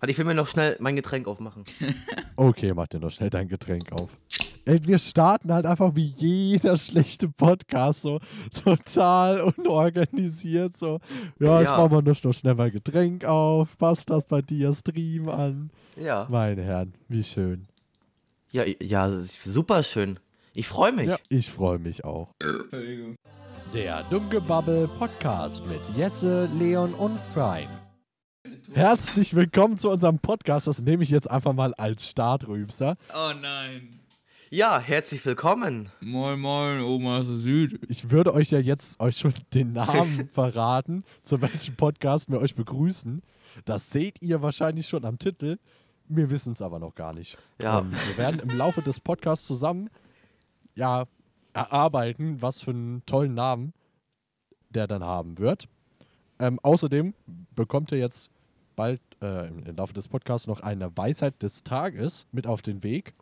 Warte, ich will mir noch schnell mein Getränk aufmachen. Okay, mach dir noch schnell dein Getränk auf. Ey, wir starten halt einfach wie jeder schlechte Podcast so total unorganisiert so. Ja, ich Ja. mach mal noch noch schnell mein Getränk auf. Passt das bei dir? Stream an. Ja. Meine Herren, wie schön. Ja, ja, super schön. Ich freue mich. Ja, ich freue mich auch. Der Dummgebabbel Podcast mit Jesse, Leon und Prime. Herzlich willkommen zu unserem Podcast. Das nehme ich jetzt einfach mal als Startrübser. Oh nein. Ja, herzlich willkommen. Moin, moin, Oma aus der Süd. Ich würde euch ja jetzt euch schon den Namen verraten, zu welchem Podcast wir euch begrüßen. Das seht ihr wahrscheinlich schon am Titel. Wir wissen es aber noch gar nicht. Ja. Und wir werden im Laufe des Podcasts zusammen ja, erarbeiten, was für einen tollen Namen der dann haben wird. Ähm, außerdem bekommt ihr jetzt bald äh, im, Laufe des Podcasts noch eine Weisheit des Tages mit auf den Weg.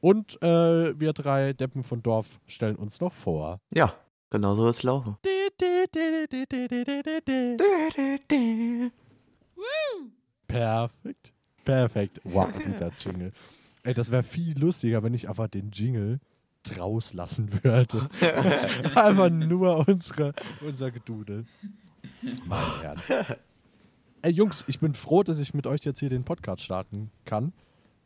Und äh, wir drei Deppen von Dorf stellen uns noch vor. Ja, genau so es laufen. Perfekt. Perfekt. Wow, dieser Jingle. Ey, das wäre viel lustiger, wenn ich einfach den Jingle draus lassen würde. einfach nur unsere, unser Gedudel. Meine Herren. Ey, Jungs, ich bin froh, dass ich mit euch jetzt hier den Podcast starten kann.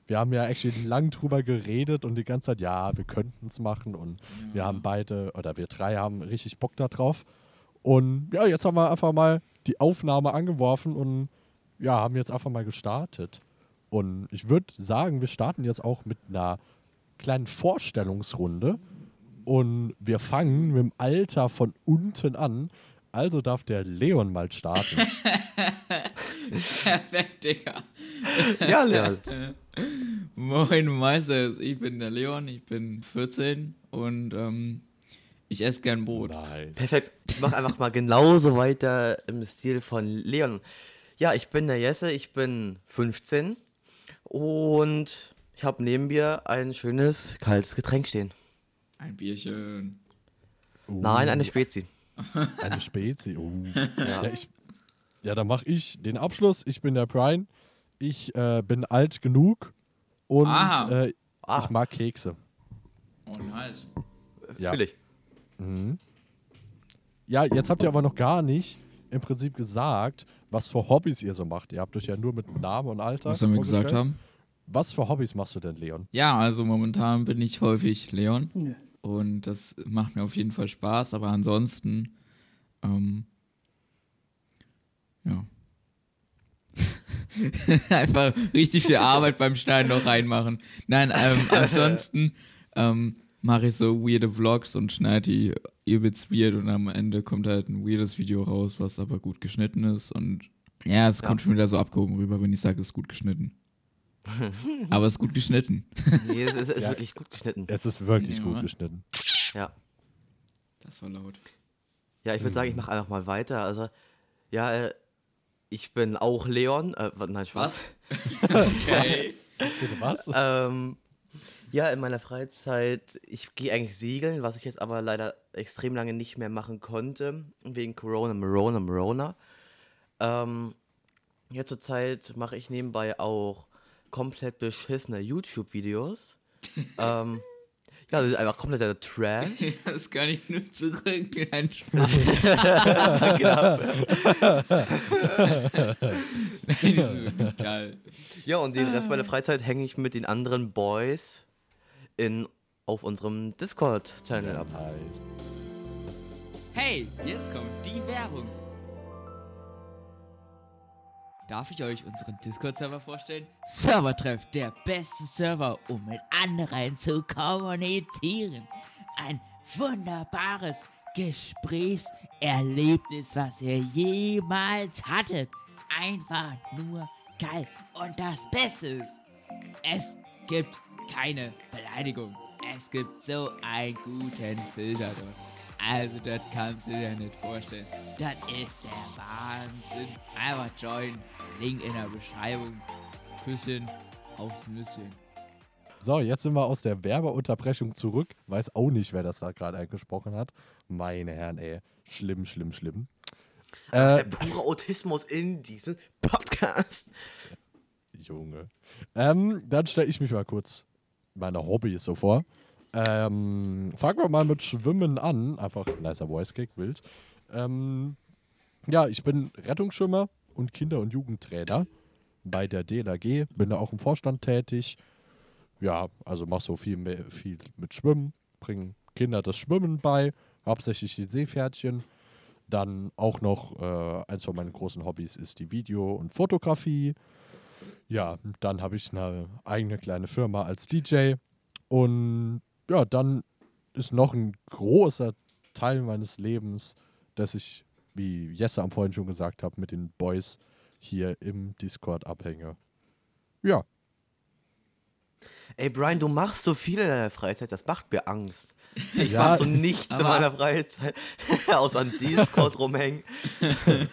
Wir haben ja actually lang drüber geredet und die ganze Zeit, ja, wir könnten es machen und wir haben beide, oder wir drei haben richtig Bock da drauf. Und ja, jetzt haben wir einfach mal die Aufnahme angeworfen und ja, haben jetzt einfach mal gestartet. Und ich würde sagen, wir starten jetzt auch mit einer kleinen Vorstellungsrunde. Und wir fangen mit dem Alter von unten an. Also darf der Leon mal starten. Perfekt, Digga. Ja, Leon. Moin, Meister. Ich bin der Leon, ich bin 14 und ähm, ich esse gern Brot. nice. Perfekt. Ich mache einfach mal genauso weiter im Stil von Leon. Ja, ich bin der Jesse, ich bin 15 und ich habe neben mir ein schönes kaltes Getränk stehen. Ein Bierchen. Uh, Nein, eine Spezi. Eine Spezi. Uh. Ja. Ja, ich, ja, dann mache ich den Abschluss. Ich bin der Brian. Ich äh, bin alt genug und Ah. äh, Ah, ich mag Kekse. Oh, nice. Ja. fühl ich. Mhm. Ja, jetzt habt ihr aber noch gar nicht im Prinzip gesagt, was für Hobbys ihr so macht. Ihr habt euch ja nur mit Namen und Alter. Was sollen wir gesagt haben? Was für Hobbys machst du denn, Leon? Ja, also momentan bin ich häufig Leon. Und das macht mir auf jeden Fall Spaß, aber ansonsten, ähm, ja. Einfach richtig viel Arbeit beim Schneiden noch reinmachen. Nein, ähm, ansonsten ähm, mache ich so weirde Vlogs und schneide die übelst weird und am Ende kommt halt ein weirdes Video raus, was aber gut geschnitten ist und ja, es Ja. kommt schon wieder so abgehoben rüber, wenn ich sage, es ist gut geschnitten. aber es ist gut geschnitten. Nee, es ist, ist Ja. wirklich gut geschnitten. Es ist wirklich Ja. gut geschnitten. Ja. Das war laut. Ja, ich würde sagen, ich mache einfach mal weiter. Also, ja, äh, ich bin auch Leon. Äh, nein, Spaß. Okay. Bitte was? Ähm, ja, in meiner Freizeit, ich gehe eigentlich segeln, was ich jetzt aber leider extrem lange nicht mehr machen konnte, wegen Corona, Morona, Morona. Ähm, jetzt zur Zeit mache ich nebenbei auch komplett beschissene YouTube-Videos. ähm, ja, das ist einfach kompletter Trash. Das kann ich nur zurück. Ein Spaß. genau. Nein, das ist wirklich geil. Ja, und den Rest meiner Freizeit hänge ich mit den anderen Boys in, auf unserem Discord-Channel ab. Hey, jetzt kommt die Werbung. Darf ich euch unseren Discord-Server vorstellen? Servertreff, der beste Server, um mit anderen zu kommunizieren. Ein wunderbares Gesprächserlebnis, was ihr jemals hattet. Einfach nur geil. Und das Beste ist, es gibt keine Beleidigung. Es gibt so einen guten Filter dort. Also, das kannst du dir nicht vorstellen. Das ist der Wahnsinn. Einfach join. Link in der Beschreibung. Küsschen aufs Nüsschen. So, jetzt sind wir aus der Werbeunterbrechung zurück. Weiß auch nicht, wer das da gerade eingesprochen hat. Meine Herren, ey. Schlimm, schlimm, schlimm. Der Äh, pure Autismus in diesem Podcast. Junge. Ähm, dann stelle ich mich mal kurz meine Hobbys so vor. Ähm, fangen wir mal mit Schwimmen an. Einfach nicer Voice Kick, wild. Ähm, ja, ich bin Rettungsschwimmer und Kinder- und Jugendtrainer bei der DLAG. Bin da auch im Vorstand tätig. Ja, also mach so viel, mehr, viel mit Schwimmen, bringe Kinder das Schwimmen bei, hauptsächlich die Seepferdchen. Dann auch noch äh, eins von meinen großen Hobbys ist die Video- und Fotografie. Ja, dann habe ich eine eigene kleine Firma als DJ. Und ja, dann ist noch ein großer Teil meines Lebens, dass ich, wie Jesse am vorhin schon gesagt hat, mit den Boys hier im Discord abhänge. Ja, Ey, Brian, du machst so viel in deiner Freizeit, das macht mir Angst. Ich Ja, mach so nichts in meiner Freizeit, außer an Discord rumhängen.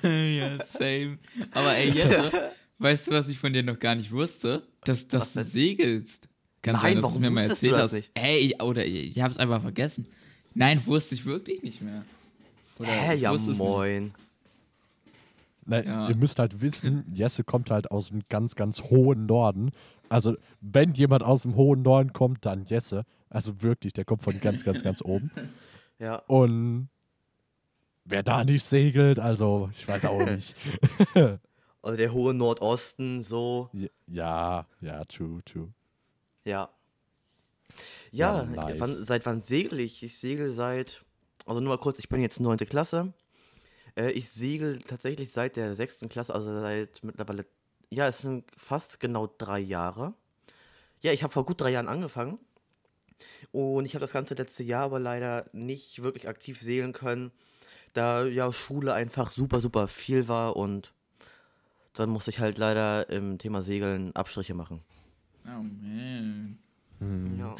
ja, same. Aber ey, Jesse, weißt du, was ich von dir noch gar nicht wusste? Dass, dass du segelst. Kann Nein, sein, dass du warum mir mal du erzählt hast. nicht? Ey, ich, oder ich, ich hab's einfach vergessen. Nein, wusste ich wirklich nicht mehr. Oder Hä, ich ja es moin. Na, Ja. Ihr müsst halt wissen, Jesse kommt halt aus dem ganz, ganz hohen Norden. Also, wenn jemand aus dem hohen Norden kommt, dann Jesse. Also wirklich, der kommt von ganz, ganz, ganz oben. Ja. Und wer da nicht segelt, also ich weiß auch nicht. Also der hohe Nordosten, so. Ja, ja, true, true. Ja. Ja, Ja, nice. wann, seit wann segel ich? Ich segel seit, also nur mal kurz, ich bin jetzt neunte Klasse. Äh, ich segel tatsächlich seit der sechsten Klasse, also seit mittlerweile, ja, es sind fast genau drei Jahre. Ja, ich habe vor gut drei Jahren angefangen. Und ich habe das ganze letzte Jahr aber leider nicht wirklich aktiv segeln können, da ja Schule einfach super, super viel war und dann musste ich halt leider im Thema Segeln Abstriche machen. Oh man. Hm. Ja.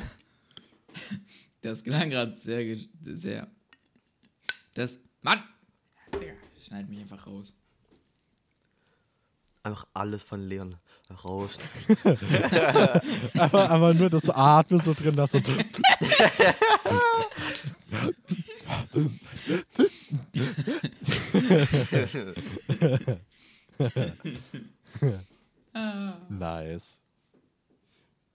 Das klang gerade sehr, sehr. Das. Mann! Digga, schneid mich einfach raus. Einfach alles von Leon raus. Aber, aber nur das Atmen so drin lassen. Nice.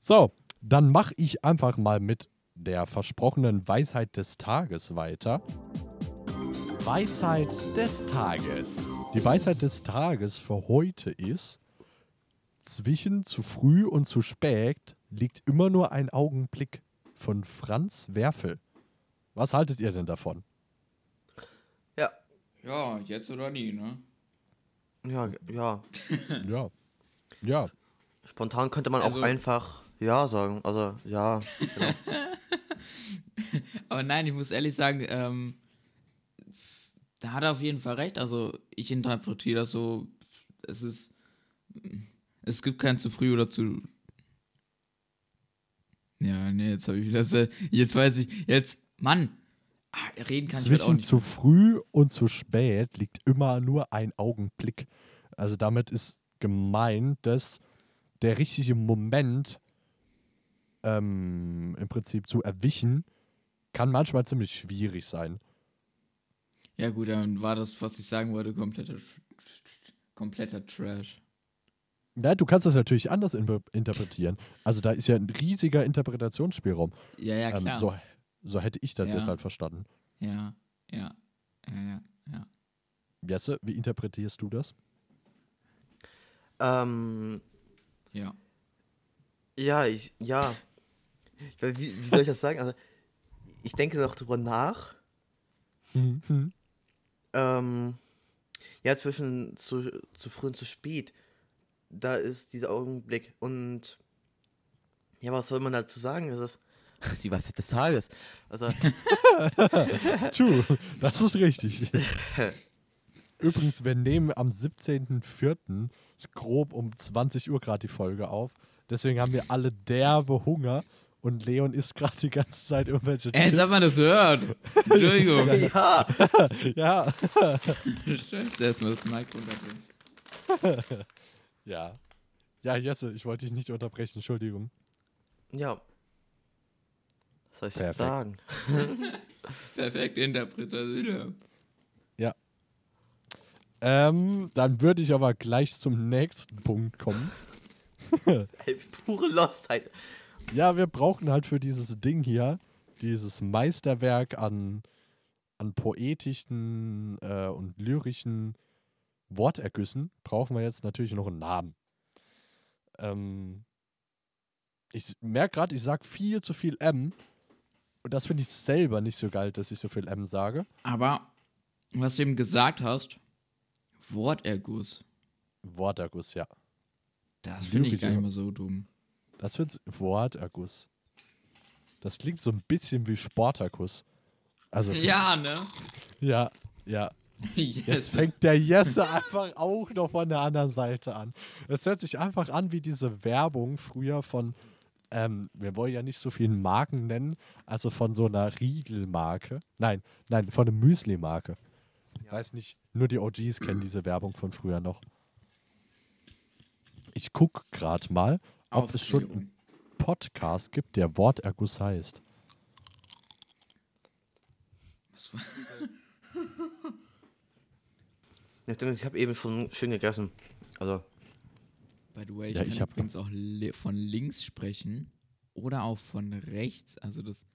So, dann mache ich einfach mal mit der versprochenen Weisheit des Tages weiter. Weisheit des Tages. Die Weisheit des Tages für heute ist, zwischen zu früh und zu spät liegt immer nur ein Augenblick von Franz Werfel. Was haltet ihr denn davon? Ja, Ja, jetzt oder nie, ne? ja, ja. Ja. Ja. Spontan könnte man Also- auch einfach ja sagen. Also, ja. Genau. Aber nein, ich muss ehrlich sagen, ähm, da hat er auf jeden Fall recht. Also, ich interpretiere das so, es ist, es gibt kein zu früh oder zu. Ja, nee, jetzt habe ich wieder, jetzt weiß ich, jetzt, Mann, ah, reden kann ich heute auch Zwischen nicht. zu früh und zu spät liegt immer nur ein Augenblick. Also damit ist gemeint, dass der richtige Moment ähm, im Prinzip zu erwischen, kann manchmal ziemlich schwierig sein. Ja, gut, dann war das, was ich sagen wollte, kompletter, kompletter Trash. Ja, du kannst das natürlich anders in interpretieren. Also da ist ja ein riesiger Interpretationsspielraum. Ja, ja, Ähm, klar. so, so hätte ich das Ja. jetzt halt verstanden. Ja, ja, ja, ja, ja. Jesse, wie interpretierst du das? ähm, Ja. ja, ich, ja. Wie, wie soll ich das sagen? Also, ich denke noch drüber nach. Mhm. Ähm, ja, zwischen zu, zu früh und zu spät. Da ist dieser Augenblick. Und ja, was soll man dazu sagen? Es ist die Weisheit des Tages. Also, True, das ist richtig. Übrigens, wir nehmen am 17.04. grob um 20 Uhr gerade die Folge auf. Deswegen haben wir alle derbe Hunger und Leon isst gerade die ganze Zeit irgendwelche Ey, Chips. sag mal das hört. Entschuldigung. ja, Ja, Scheiße, erstmal das Mic runterdrehen. ja. Ja, Jesse, ich wollte dich nicht unterbrechen, Entschuldigung. ja. Was soll ich Perfekt. sagen? Perfekte Interpretation. Ähm, dann würde ich aber gleich zum nächsten Punkt kommen. Ey, pure Lostheit. Ja, wir brauchen halt für dieses Ding hier, dieses Meisterwerk an, an poetischen äh, und lyrischen Wortergüssen, brauchen wir jetzt natürlich noch einen Namen. Ähm, ich merke gerade, ich sage viel zu viel M. Und das finde ich selber nicht so geil, dass ich so viel M sage. Aber, was du eben gesagt hast, Worterguss, Worterguss, ja. das finde ich gar nicht mal so dumm. Das wird Worterguss. Das klingt so ein bisschen wie Sporterguss. Also, Ja, ne? ja, ja. yes. Jetzt fängt der Jesse einfach auch noch von der anderen Seite an. Es hört sich einfach an wie diese Werbung früher von, ähm, wir wollen ja nicht so viele Marken nennen, also von so einer Riegelmarke. Nein, nein, von einer Müsli-Marke. Ich weiß nicht, nur die OGs kennen diese Werbung von früher noch. Ich gucke gerade mal, ob es schon einen Podcast gibt, der Worterguss heißt. Was war- Ich, ich habe eben schon schön gegessen. Also, By the way, ich Ja, kann ich übrigens auch li von links sprechen oder auch von rechts. Also das.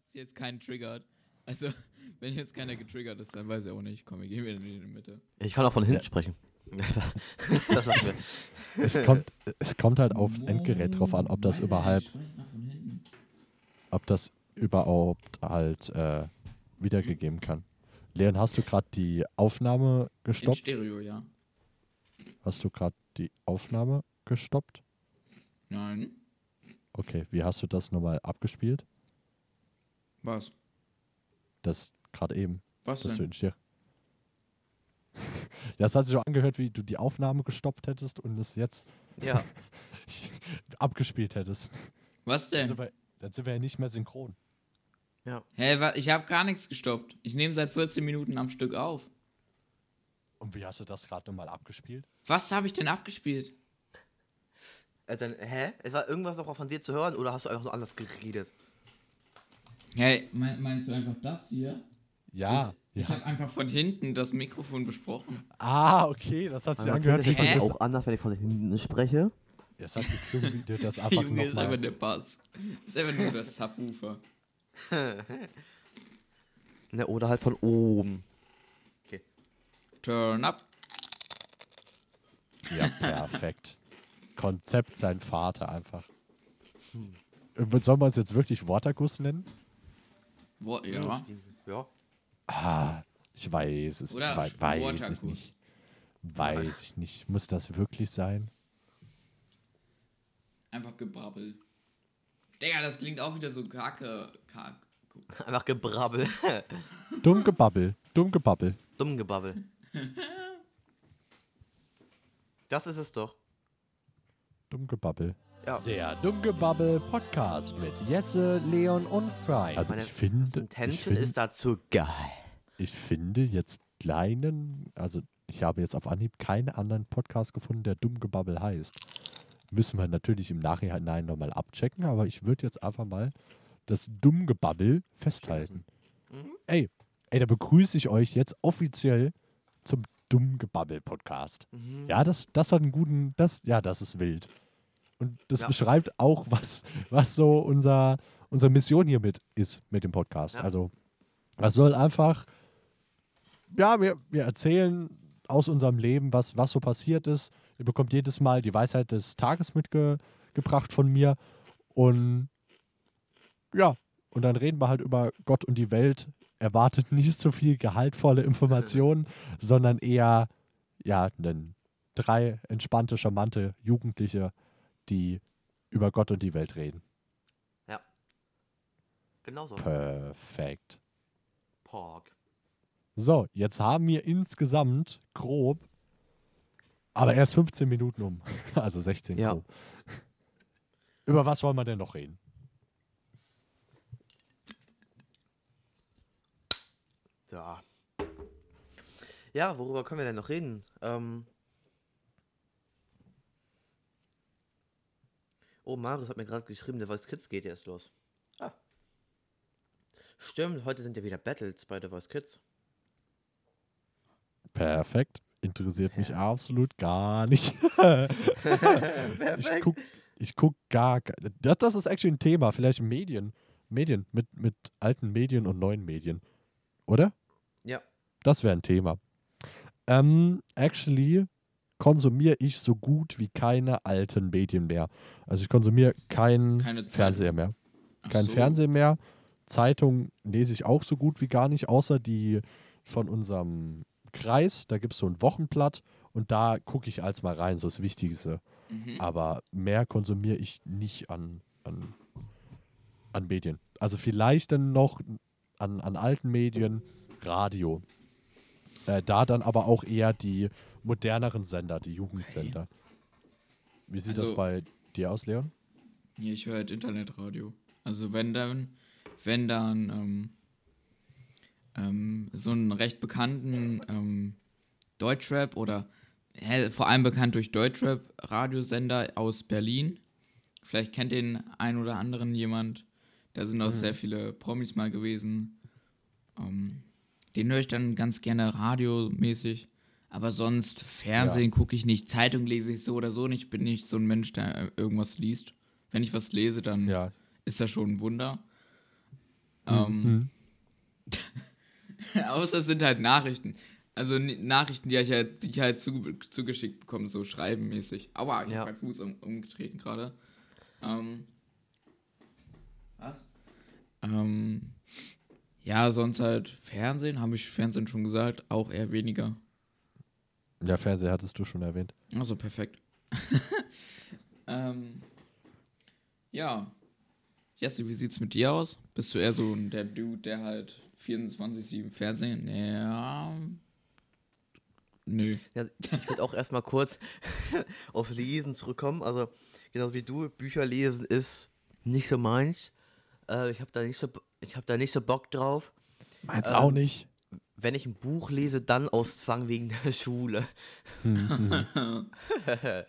Das ist jetzt keinen triggert. Also, wenn jetzt keiner getriggert ist, dann weiß ich auch nicht. Komm, wir gehen wieder in die Mitte. ich kann auch von hinten Ja. sprechen. Das mir. Es kommt, es kommt halt aufs Endgerät drauf an, ob das überhaupt ob das überhaupt halt äh, wiedergegeben kann. Leon, hast du gerade die Aufnahme In gestoppt? Stereo, ja. Hast du gerade die Aufnahme gestoppt? Nein. Okay, wie hast du das nochmal abgespielt? Was? Das gerade eben, Was dass du denn? in Stereo. Ja, es hat sich so angehört, wie du die Aufnahme gestoppt hättest und es jetzt Ja. abgespielt hättest. Was Dann denn? sind wir, dann sind wir ja nicht mehr synchron. Hä, wa- ich habe gar nichts gestoppt. Ich nehme seit 14 Minuten am Stück auf. Und wie hast du das gerade nochmal abgespielt? Was habe ich denn abgespielt? Äh, dann, hä? Es war irgendwas noch von dir zu hören oder hast du einfach so anders geredet? Hey, meinst du einfach das hier? Ja. Ich ja. habe einfach von hinten das Mikrofon besprochen. Ah, okay, das hat sich Aber angehört, du das das auch anders, wenn ich von hinten spreche. Es hat geklungen, das einfach Junge, ist einfach der Bass. Ist einfach nur das Subwoofer. Ne, oder halt von oben. Turn up. Ja, perfekt. Konzept sein Vater einfach. Äh, Sollen wir uns jetzt wirklich Waterguss nennen? Wo, ja. Ja. Ah, ich weiß es. Oder wei- weiß ich nicht. Weiß ich nicht. Muss das wirklich sein? Einfach gebrabbel. Digga, das klingt auch wieder so kacke. Kacke. Einfach gebrabbel. Dumm gebabbel. Dumm gebabbel. Dumm gebabbel. Das ist es doch. Dumm gebabbel. Ja. Der Dummgebabbel Podcast mit Jesse, Leon und Fry. Also Meine ich finde, ich, Intention find, ist dazu geil. ich finde jetzt kleinen, also ich habe jetzt auf Anhieb keinen anderen Podcast gefunden, der Dummgebabbel heißt. Müssen wir natürlich im Nachhinein nochmal abchecken, aber ich würde jetzt einfach mal das Dummgebabbel festhalten. Mhm. Ey, ey, da begrüße ich euch jetzt offiziell zum Dummgebabbel Podcast. Mhm. Ja, das, das hat einen guten, das, ja, das ist wild. Und das Ja. beschreibt auch, was, was so unser, unsere Mission hier mit ist mit dem Podcast. Ja. Also, es soll einfach, ja, wir, wir erzählen aus unserem Leben, was, was so passiert ist. Ihr bekommt jedes Mal die Weisheit des Tages mitgebracht von mir. Und ja, und dann reden wir halt über Gott und die Welt. Erwartet nicht so viel gehaltvolle Informationen, sondern eher, ja, einen drei entspannte, charmante Jugendliche, die über Gott und die Welt reden. Ja. Genau so. Perfekt. Pork. So, jetzt haben wir insgesamt grob, aber erst 15 Minuten um. Also 16 Ja. grob. Über was wollen wir denn noch reden? Da. Ja, worüber können wir denn noch reden? Ähm. Oh, Marius hat mir gerade geschrieben, der Voice Kids geht jetzt los. Ah. Stimmt, heute sind ja wieder Battles bei The Voice Kids. Perfekt. Interessiert mich absolut gar nicht. ich guck, ich guck gar das, das ist actually ein Thema, vielleicht Medien. Medien, mit, mit alten Medien und neuen Medien. Oder? Ja. Das wäre ein Thema. Ähm, actually konsumiere ich so gut wie keine alten Medien mehr. Also ich konsumiere keinen. Fernseher mehr. Ach Kein so. Fernsehen mehr. Zeitung lese ich auch so gut wie gar nicht, außer die von unserem Kreis. Da gibt es so ein Wochenblatt und da gucke ich als mal rein, so das Wichtigste. Mhm. Aber mehr konsumiere ich nicht an, an, an Medien. Also vielleicht dann noch an, an alten Medien, Radio. Äh, da dann aber auch eher die moderneren Sender, die Jugendsender. Wie sieht das Also- bei dir aus, Leon? Ja, ich höre halt Internetradio. Also wenn dann, wenn dann ähm, ähm, so einen recht bekannten ähm, Deutschrap oder hä, vor allem bekannt durch Deutschrap-Radiosender aus Berlin. Vielleicht kennt den ein oder anderen jemand. Da sind auch sehr viele Promis mal gewesen. Ähm, den höre ich dann ganz gerne radiomäßig. Aber sonst Fernsehen gucke ich nicht, Zeitung lese ich so oder so nicht. Ich bin nicht so ein Mensch, der äh, irgendwas liest. Wenn ich was lese, dann Ja. ist das schon ein Wunder. Mhm. Ähm, außer es sind halt Nachrichten. Also Nachrichten, die ich halt, die ich halt zu, zugeschickt bekomme, so schreibenmäßig. Aua, ich Ja. habe meinen Fuß um, umgetreten gerade. Ähm, was? Ähm, ja, sonst halt Fernsehen, habe ich Fernsehen schon gesagt, auch eher weniger. Ja, Fernseher hattest du schon erwähnt. Also perfekt. ähm, ja. Jesse, wie sieht's mit dir aus? Bist du eher so ein- der Dude, der halt 24-7 Fernsehen? Ja. Nö. Ja, ich würde auch erstmal kurz aufs Lesen zurückkommen. Also, genauso wie du, Bücher lesen ist nicht so meins. Äh, ich habe da, nicht so, ich hab da nicht so Bock drauf. Meins Ähm, auch nicht. Wenn ich ein Buch lese, dann aus Zwang wegen der Schule.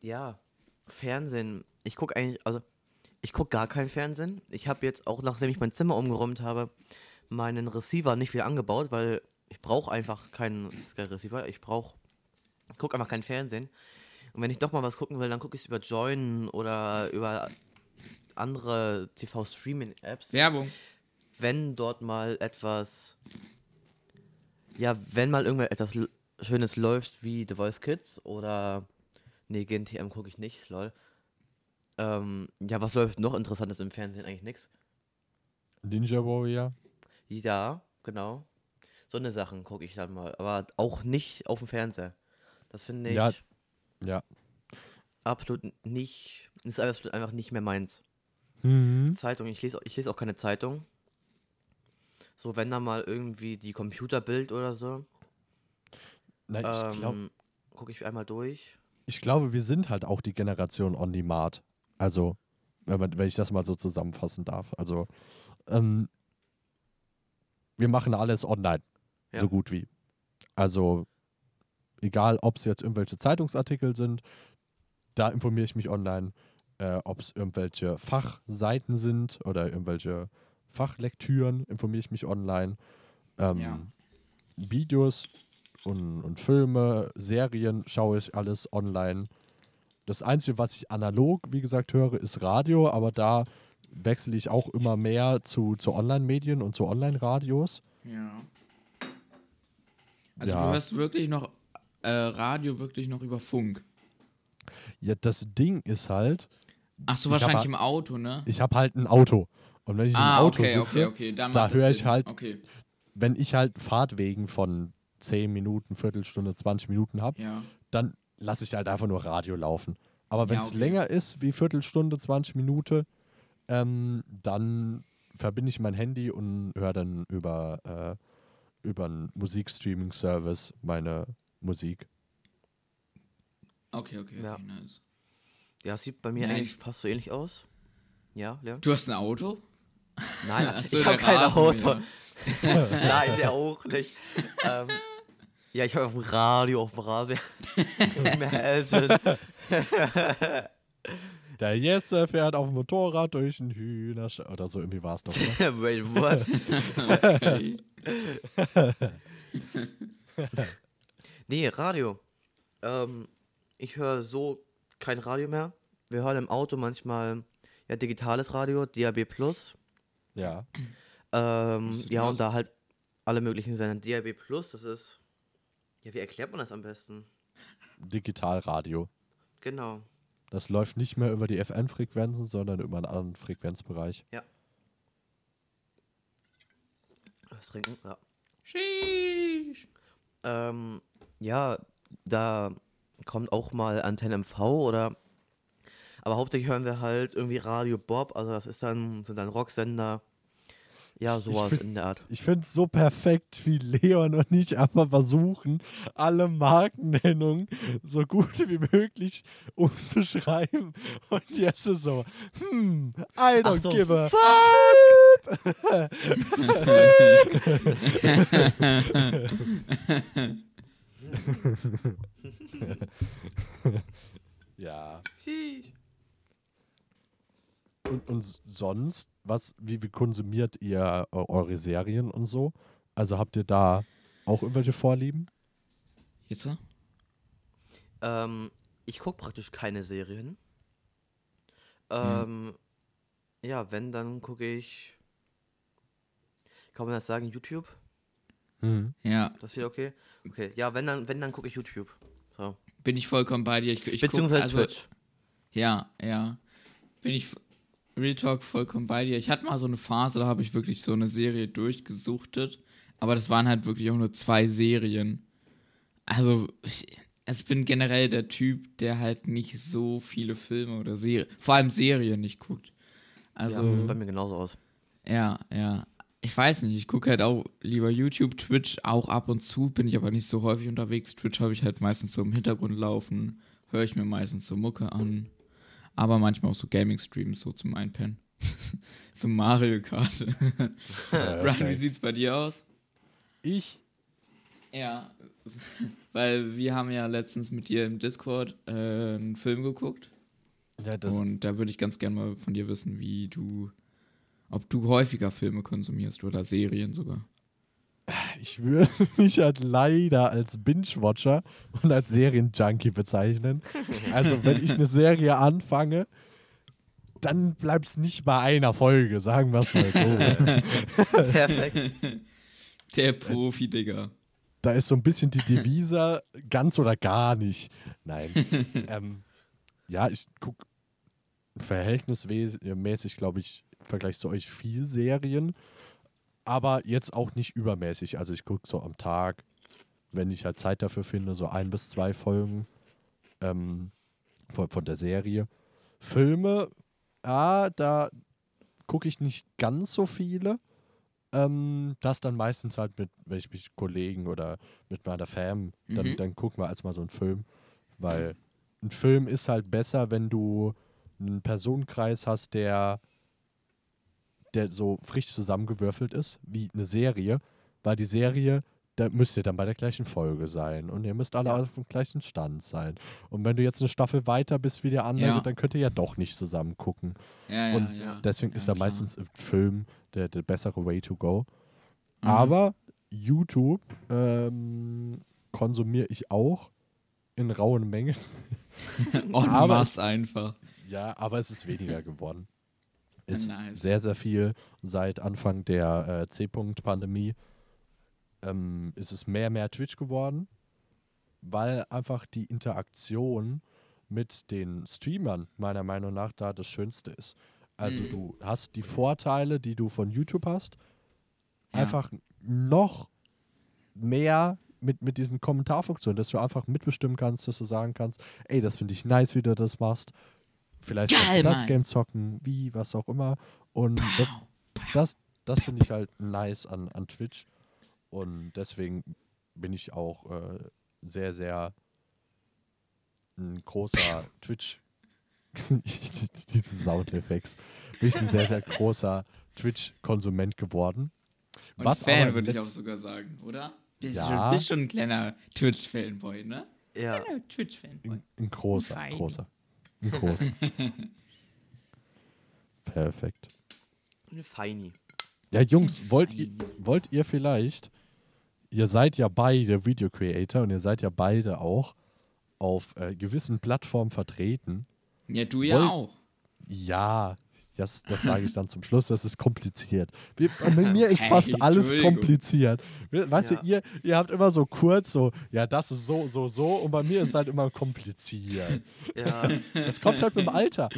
ja, Fernsehen. Ich gucke eigentlich, also ich gucke gar kein Fernsehen. Ich habe jetzt auch, nachdem ich mein Zimmer umgeräumt habe, meinen Receiver nicht wieder angebaut, weil ich brauche einfach keinen Sky Receiver. Ich brauche, ich gucke einfach kein Fernsehen. Und wenn ich doch mal was gucken will, dann gucke ich es über Join oder über andere TV-Streaming-Apps Werbung. Wenn dort mal etwas, ja, wenn mal irgendwer etwas Schönes läuft wie The Voice Kids oder, nee, GNTM gucke ich nicht, lol. Ähm, ja, was läuft noch Interessantes im Fernsehen? Eigentlich nichts. Ninja Warrior. Ja, genau. So eine Sachen gucke ich dann mal, aber auch nicht auf dem Fernseher. Das finde ich Ja. Ja. absolut nicht, ist absolut einfach nicht mehr meins. Mhm. Zeitung, ich lese, ich lese auch keine Zeitung. So, wenn da mal irgendwie die Computerbild oder so, Na, ich, ähm, gucke ich einmal durch. ich glaube, wir sind halt auch die Generation on demand. Also, wenn, man, wenn ich das mal so zusammenfassen darf. Also, ähm, wir machen alles online. Ja. So gut wie. Also, egal, ob es jetzt irgendwelche Zeitungsartikel sind, da informiere ich mich online. Äh, ob es irgendwelche Fachseiten sind oder irgendwelche Fachlektüren, informiere ich mich online. Ähm, Ja. Videos und, und Filme, Serien schaue ich alles online. Das Einzige, was ich analog, wie gesagt, höre, ist Radio, aber da wechsle ich auch immer mehr zu, zu Online-Medien und zu Online-Radios. Ja. Also Ja. du hörst wirklich noch äh, Radio wirklich noch über Funk. Ja, das Ding ist halt, Ach so, Ich hab wahrscheinlich halt- im Auto, ne? ich habe halt ein Auto. Und wenn ich ah, im Auto okay, sitze, okay, okay. Dann da höre ich Sinn. halt- Okay, wenn ich halt Fahrtwegen von 10 Minuten, Viertelstunde, 20 Minuten habe, ja. dann lasse ich halt einfach nur Radio laufen. Aber wenn Ja, es okay. länger ist, wie Viertelstunde, 20 Minuten, ähm, dann verbinde ich mein Handy und höre dann über, äh, über einen Musikstreaming-Service meine Musik. Okay, okay, okay, Ja. nice. Ja, sieht bei mir Nee. eigentlich fast so ähnlich aus. Ja, Leon? Du hast ein Auto? Nein, so, ich habe der kein Rasenmäher. Auto. Nein, der auch nicht. ähm, ja, ich höre auf dem Radio, auf dem Radio. Imagine. Der Jesse fährt auf dem Motorrad durch den Hühnerstall. Oder so irgendwie war es noch. Oder? Wait, what? Okay. nee, Radio. Ähm, ich höre so kein Radio mehr. Wir hören im Auto manchmal ja, digitales Radio, DAB Plus. Ja. Ähm, ja, und da halt alle möglichen Sender. DAB Plus, das ist. Ja, wie erklärt man das am besten? Digitalradio. Genau. Das läuft nicht mehr über die FM-Frequenzen, sondern über einen anderen Frequenzbereich. Was trinken? Ja. Sheesh. Ähm, ja, da kommt auch mal Antenne MV oder. Aber hauptsächlich hören wir halt irgendwie Radio Bob, also das ist dann, sind dann Rocksender. Ja, sowas in der Art. Ich finde es so perfekt, wie Leon und ich einfach versuchen, alle Markennennungen so gut wie möglich umzuschreiben. Und jetzt ist so, hm, I don't so, give a Ja. Und, und sonst, was, wie, wie konsumiert ihr eu- eure Serien und so? Also habt ihr da auch irgendwelche Vorlieben? Jetzt? Ähm, ich gucke praktisch keine Serien. Ähm, ja, wenn, dann gucke ich. Kann man das sagen, YouTube? Hm. Ja, Das wieder okay? Okay, ja, wenn dann, wenn dann gucke ich YouTube. So. bin ich vollkommen bei dir. Ich, ich guck, Beziehungsweise also, Twitch. Ja, ja. Bin ich Real Talk vollkommen bei dir. Ich hatte mal so eine Phase, da habe ich wirklich so eine Serie durchgesuchtet. Aber das waren halt wirklich auch nur zwei Serien. Also, ich, also ich bin generell der Typ, der halt nicht so viele Filme oder Serien, vor allem Serien nicht guckt. Also, ja, sieht bei mir genauso aus. ja, ja. Ich weiß nicht, ich gucke halt auch lieber YouTube, Twitch auch ab und zu, bin ich aber nicht so häufig unterwegs. Twitch habe ich halt meistens so im Hintergrund laufen, höre ich mir meistens so Mucke an. Aber manchmal auch so Gaming-Streams so zum Einpennen. so Mario Kart. Brian, wie sieht's bei dir aus? Ich? Ja, weil wir haben ja letztens mit dir im Discord äh, einen Film geguckt. Ja, das, Und da würde ich ganz gerne mal von dir wissen, wie du, ob du häufiger Filme konsumierst oder Serien sogar. Ich würde mich halt leider als Binge-Watcher und als Serienjunkie bezeichnen. Also, wenn ich eine Serie anfange, dann bleibt es nicht bei einer Folge, sagen wir es mal so. Perfekt. Der Profi, Digga. Da ist so ein bisschen die Devise ganz oder gar nicht. Nein. ähm, ja, ich gucke verhältnismäßig, glaube ich, im Vergleich zu euch viel Serien, aber jetzt auch nicht übermäßig. Also ich gucke so am Tag, wenn ich halt Zeit dafür finde, so ein bis zwei Folgen ähm, von, von der Serie. Filme, ah, da gucke ich nicht ganz so viele. Ähm, das dann meistens halt mit, wenn ich mich Kollegen oder mit meiner Fam, dann, Mhm. dann gucken wir als mal so einen Film. Weil ein Film ist halt besser, wenn du einen Personenkreis hast, der, der so frisch zusammengewürfelt ist, wie eine Serie. Weil die Serie, da müsst ihr dann bei der gleichen Folge sein und ihr müsst alle Ja. auf dem gleichen Stand sein. Und wenn du jetzt eine Staffel weiter bist wie der andere, Ja. dann könnt ihr ja doch nicht zusammen gucken. Ja, Und. Deswegen ist da meistens ein Film der, der bessere Way to go. Mhm. Aber YouTube ähm, konsumiere ich auch in rauen Mengen. En masse einfach. Ja, aber es ist weniger geworden. Ist Nice. sehr, sehr viel seit Anfang der äh, C-Punkt-Pandemie. Ähm, ist es mehr, mehr Twitch geworden, weil einfach die Interaktion mit den Streamern meiner Meinung nach da das Schönste ist. Also Mhm. du hast die Vorteile, die du von YouTube hast, Ja. einfach noch mehr mit, mit diesen Kommentarfunktionen, dass du einfach mitbestimmen kannst, dass du sagen kannst, ey, das finde ich nice, wie du das machst. Vielleicht kannst Geil, du das Mann. Game zocken, wie, was auch immer. Und das, das, das finde ich halt nice an, an Twitch. Und deswegen bin ich auch äh, sehr, sehr ein großer Twitch. Diese Soundeffekte. Bin ich ein sehr, sehr großer Twitch-Konsument geworden. Und Was Fan würde ich auch sogar sagen, oder? Bist, Ja. schon, bist schon ein kleiner Twitch-Fanboy, ne? Ja. Kleiner Twitch-Fanboy. Ein, ein großer, Fein. großer. Ein großer. Perfekt. Eine Feini. Ja, Jungs, wollt ihr, wollt ihr vielleicht ihr seid ja beide Video Creator und ihr seid ja beide auch auf äh, gewissen Plattformen vertreten. Ja, du ja Woll- auch. Ja, das, das sage ich dann zum Schluss, das ist kompliziert. Wir, bei mir ist Okay, fast alles kompliziert. We- Weißt Ja. du, ihr, ihr habt immer so kurz so, ja, das ist so, so, so und bei mir ist halt immer kompliziert. Ja, Das kommt halt mit dem Alter.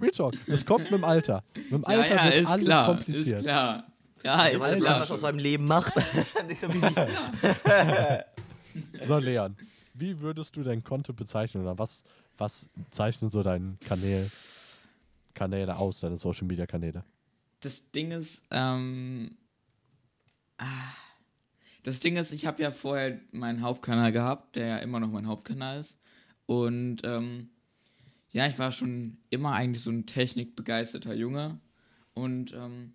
Real Talk, das kommt mit dem Alter. Mit dem Ja, Alter ja, wird ist alles klar. kompliziert. Ist klar. Ja, ist weiß, klar. was er aus seinem Leben macht. So Leon, wie würdest du dein Konto bezeichnen oder was, was zeichnen so deine Kanäle, Kanäle aus, deine Social Media Kanäle? das Ding ist, ähm, ah, das Ding ist, ich habe ja vorher meinen Hauptkanal gehabt, der ja immer noch mein Hauptkanal ist. Und ähm, ja, ich war schon immer eigentlich so ein technikbegeisterter Junge. Und ähm,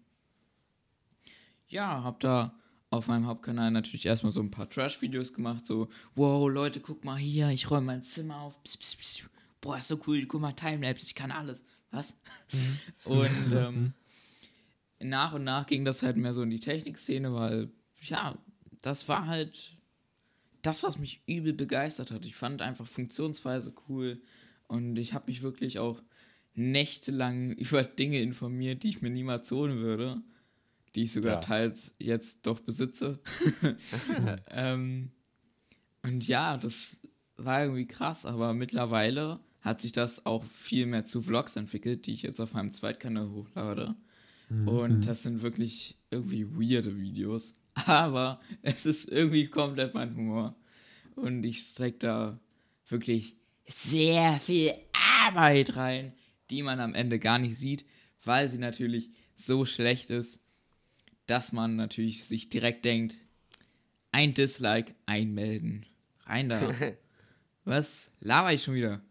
ja, habe da auf meinem Hauptkanal natürlich erstmal so ein paar Trash-Videos gemacht, so, wow, Leute, guck mal hier, ich räume mein Zimmer auf. Pss, pss, pss. Boah, ist so cool, guck mal, Timelapse, ich kann alles. Was? Und ähm, nach und nach ging das halt mehr so in die Technikszene, weil, ja, das war halt das, was mich übel begeistert hat. Ich fand einfach Funktionsweise cool und ich habe mich wirklich auch nächtelang über Dinge informiert, die ich mir niemals holen würde, die ich sogar Ja. teils jetzt doch besitze. ähm, und ja, das war irgendwie krass, aber mittlerweile hat sich das auch viel mehr zu Vlogs entwickelt, die ich jetzt auf meinem Zweitkanal hochlade. Und das sind wirklich irgendwie weirde Videos. Aber es ist irgendwie komplett mein Humor. Und ich stecke da wirklich sehr viel Arbeit rein, die man am Ende gar nicht sieht, weil sie natürlich so schlecht ist, dass man natürlich sich direkt denkt, ein Dislike einmelden. Rein da. Was laber ich schon wieder?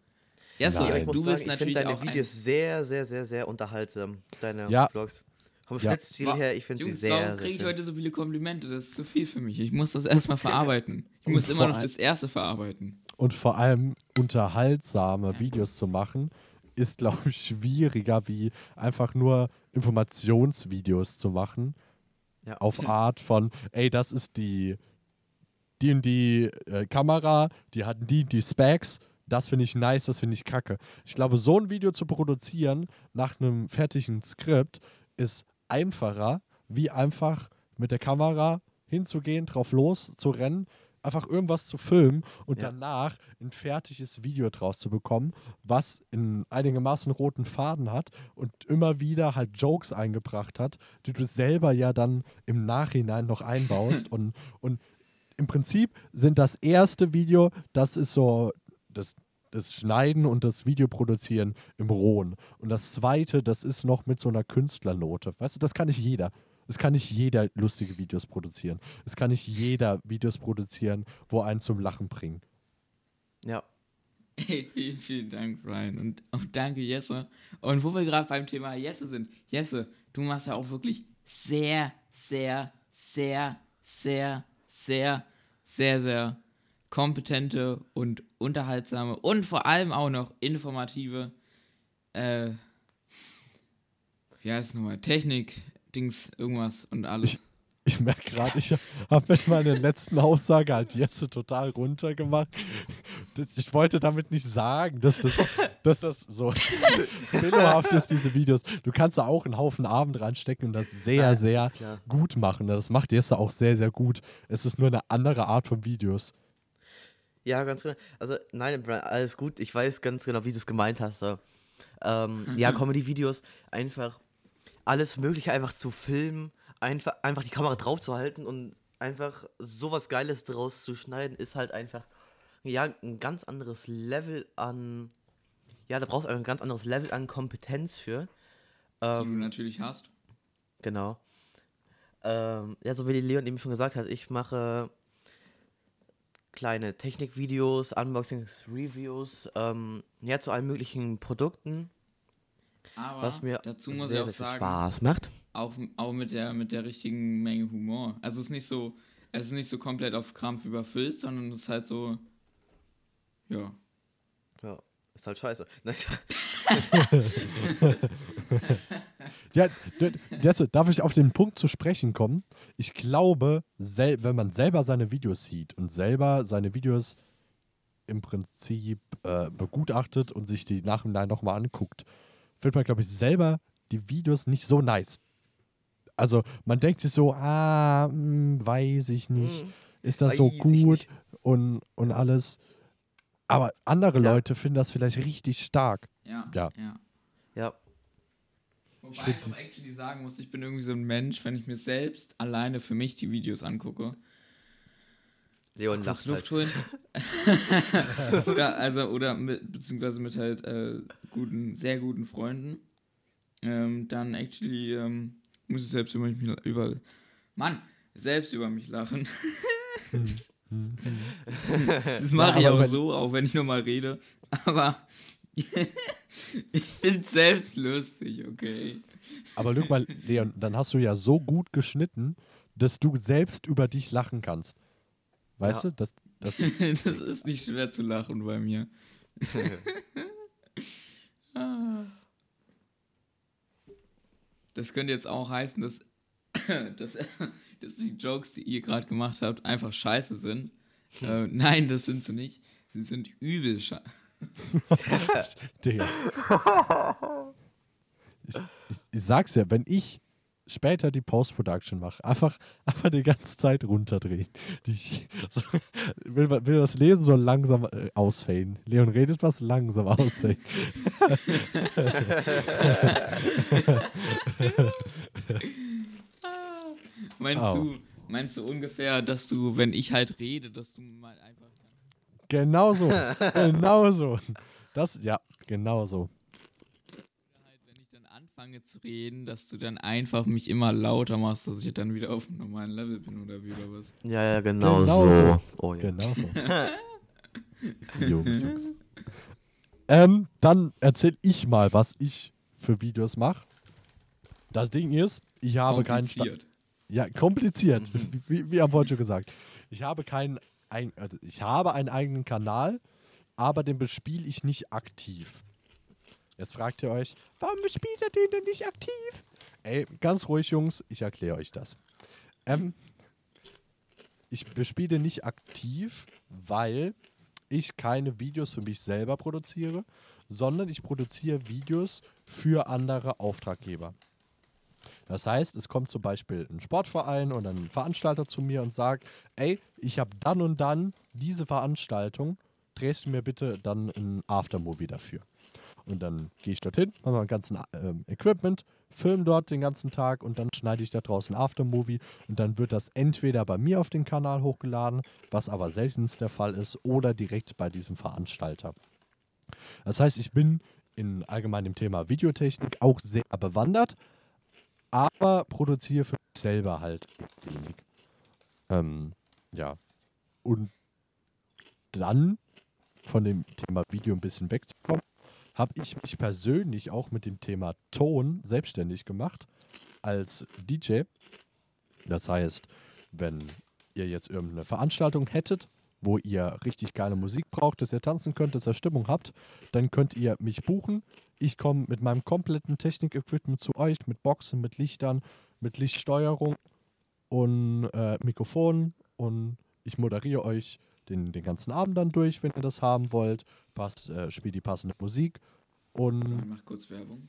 Ja, so, Nein. Aber ich muss du sagen, bist ich finde natürlich deine auch ein Videos sehr, sehr, sehr, sehr unterhaltsam. Deine Ja. Vlogs. Vom Ja. Schnittziel her, ich finde sie Jungs, sehr, warum kriege ich heute so viele Komplimente? Das ist zu viel für mich. Ich muss das erstmal verarbeiten. Ich muss immer noch das erste verarbeiten. Und vor allem unterhaltsame Videos zu machen, ist, glaube ich, schwieriger, wie einfach nur Informationsvideos zu machen. Ja. Auf Art von, ey, das ist die, die und die äh, Kamera, die hatten die, die Specs, das finde ich nice, das finde ich kacke. Ich glaube, so ein Video zu produzieren nach einem fertigen Skript ist einfacher, wie einfach mit der Kamera hinzugehen, drauf los zu rennen, einfach irgendwas zu filmen und Ja. danach ein fertiges Video draus zu bekommen, was in einigermaßen roten Faden hat und immer wieder halt Jokes eingebracht hat, die du selber ja dann im Nachhinein noch einbaust und, und im Prinzip sind das erste Video, das ist so das, das Schneiden und das Video produzieren im Rohen. Und das zweite, das ist noch mit so einer Künstlernote. Weißt du, das kann nicht jeder. Es kann nicht jeder lustige Videos produzieren. Es kann nicht jeder Videos produzieren, wo einen zum Lachen bringen. Ja. Hey, vielen, vielen Dank, Brian. Und, und danke, Jesse. Und wo wir gerade beim Thema Jesse sind. Jesse, du machst ja auch wirklich sehr, sehr, sehr, sehr, sehr, sehr, sehr kompetente und unterhaltsame und vor allem auch noch informative, äh, wie heißt es nochmal, Technik, Dings, irgendwas und alles. Ich merke gerade, ich habe mit meiner letzten Aussage halt Jesse total runtergemacht. Das, ich wollte damit nicht sagen, dass das, dass das so billohaft ist, diese Videos. Du kannst da auch einen Haufen Abend reinstecken und das sehr, Nein, sehr gut machen. Das macht Jesse auch sehr, sehr gut. Es ist nur eine andere Art von Videos. Ja, ganz genau. Also, nein, alles gut. Ich weiß ganz genau, wie du es gemeint hast. So. Ähm, ja, Comedy-Videos, einfach alles Mögliche einfach zu filmen, einfach, einfach die Kamera drauf zu halten und einfach sowas Geiles draus zu schneiden, ist halt einfach, ja, ein ganz anderes Level an, ja, da brauchst du ein ganz anderes Level an Kompetenz für. die du Ähm, natürlich hast. Genau. Ähm, ja, so wie die Leon eben schon gesagt hat, ich mache kleine Technikvideos, Unboxings, Reviews, ähm, ja, zu allen möglichen Produkten, Aber was mir dazu muss sehr, ich auch sagen, Spaß macht. auch, auch mit, der, mit der richtigen Menge Humor. Also es ist nicht so, es ist nicht so komplett auf Krampf überfüllt, sondern es ist halt so, ja. Ja, ist halt scheiße. Ja, Jesse, darf ich auf den Punkt zu sprechen kommen? Ich glaube, wenn man selber seine Videos sieht und selber seine Videos im Prinzip äh, begutachtet und sich die nachhinein nochmal anguckt, findet man, glaube ich, selber die Videos nicht so nice. Also man denkt sich so, ah, hm, weiß ich nicht, Hm, ist das so gut und, und alles. Aber andere Ja. Leute finden das vielleicht richtig stark. Ja. ja. Ja. Wobei find ich, auch actually sagen muss, ich bin irgendwie so ein Mensch, wenn ich mir selbst alleine für mich die Videos angucke. Leon lacht Luft halt. holen. oder also oder mit, beziehungsweise mit halt äh, guten, sehr guten Freunden. Ähm, dann actually ähm, muss ich selbst über mich über Mann, selbst über mich lachen. das das mache ich aber auch so, auch wenn ich nochmal rede. Aber ich finde es selbst lustig, okay. Aber guck mal, Leon, dann hast du ja so gut geschnitten, dass du selbst über dich lachen kannst. Weißt Ja. du? Das, das, das ist nicht schwer zu lachen bei mir. Ah. das könnte jetzt auch heißen, dass, dass, dass die Jokes, die ihr gerade gemacht habt, einfach scheiße sind. Äh, nein, das sind sie nicht. Sie sind übel scheiße. Digga. Ich, ich, ich sag's ja, wenn ich später die Post-Production mache, einfach, einfach die ganze Zeit runterdrehen. Ich, so, will, will das Lesen so langsam äh, ausfaden. Leon redet was langsam ausfaden. Meinst, Au. du, meinst du ungefähr, dass du, wenn ich halt rede, dass du mal einfach. Genau so. genau so. Das, ja, genau so. Wenn ich dann anfange zu reden, dass du dann einfach mich immer lauter machst, dass ich dann wieder auf einem normalen Level bin oder wie oder was? Ja, ja, genau, Genau so. so. Oh, ja. Genau so. Jungs, Jungs. Ähm, dann erzähl ich mal, was ich für Videos mache. Das Ding ist, ich habe keinen Kompliziert. Ja, kompliziert, wie, wie am Wort schon gesagt. Ich habe keinen, ein, also ich habe einen eigenen Kanal, aber den bespiele ich nicht aktiv. Jetzt fragt ihr euch, warum bespielt er den denn nicht aktiv? Ey, ganz ruhig, Jungs, ich erkläre euch das. Ähm, ich bespiele nicht aktiv, weil ich keine Videos für mich selber produziere, sondern ich produziere Videos für andere Auftraggeber. Das heißt, es kommt zum Beispiel ein Sportverein oder ein Veranstalter zu mir und sagt, ey, ich habe dann und dann diese Veranstaltung, drehst du mir bitte dann ein Aftermovie dafür. Und dann gehe ich dorthin, mache mein ganzen ähm, Equipment, film dort den ganzen Tag und dann schneide ich da draußen Aftermovie und dann wird das entweder bei mir auf den Kanal hochgeladen, was aber seltenst der Fall ist, oder direkt bei diesem Veranstalter. Das heißt, ich bin in allgemein dem Thema Videotechnik auch sehr bewandert, aber produziere für mich selber halt wenig. Ähm, ja. Und dann von dem Thema Video ein bisschen wegzukommen, habe ich mich persönlich auch mit dem Thema Ton selbstständig gemacht als DJ. Das heißt, wenn ihr jetzt irgendeine Veranstaltung hättet, wo ihr richtig geile Musik braucht, dass ihr tanzen könnt, dass ihr Stimmung habt, dann könnt ihr mich buchen. Ich komme mit meinem kompletten Technik-Equipment zu euch, mit Boxen, mit Lichtern, mit Lichtsteuerung und äh, Mikrofonen und ich moderiere euch den, den ganzen Abend dann durch, wenn ihr das haben wollt. Passt, äh, spielt die passende Musik und Mach kurz Werbung.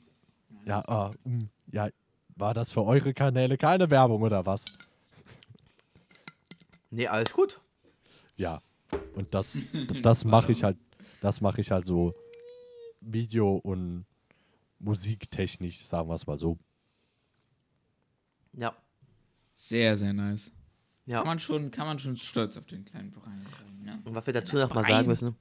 ja, ah, mm, ja, war das für eure Kanäle keine Werbung oder was? Nee, alles gut. Ja. Und das, das mache ich halt, das mache ich halt so Video- und musiktechnisch, sagen wir es mal so. Ja. Sehr, sehr nice. Ja. Kann, man schon, kann man schon stolz auf den kleinen Brian sein. Ne? Und was wir dazu noch mal sagen müssen,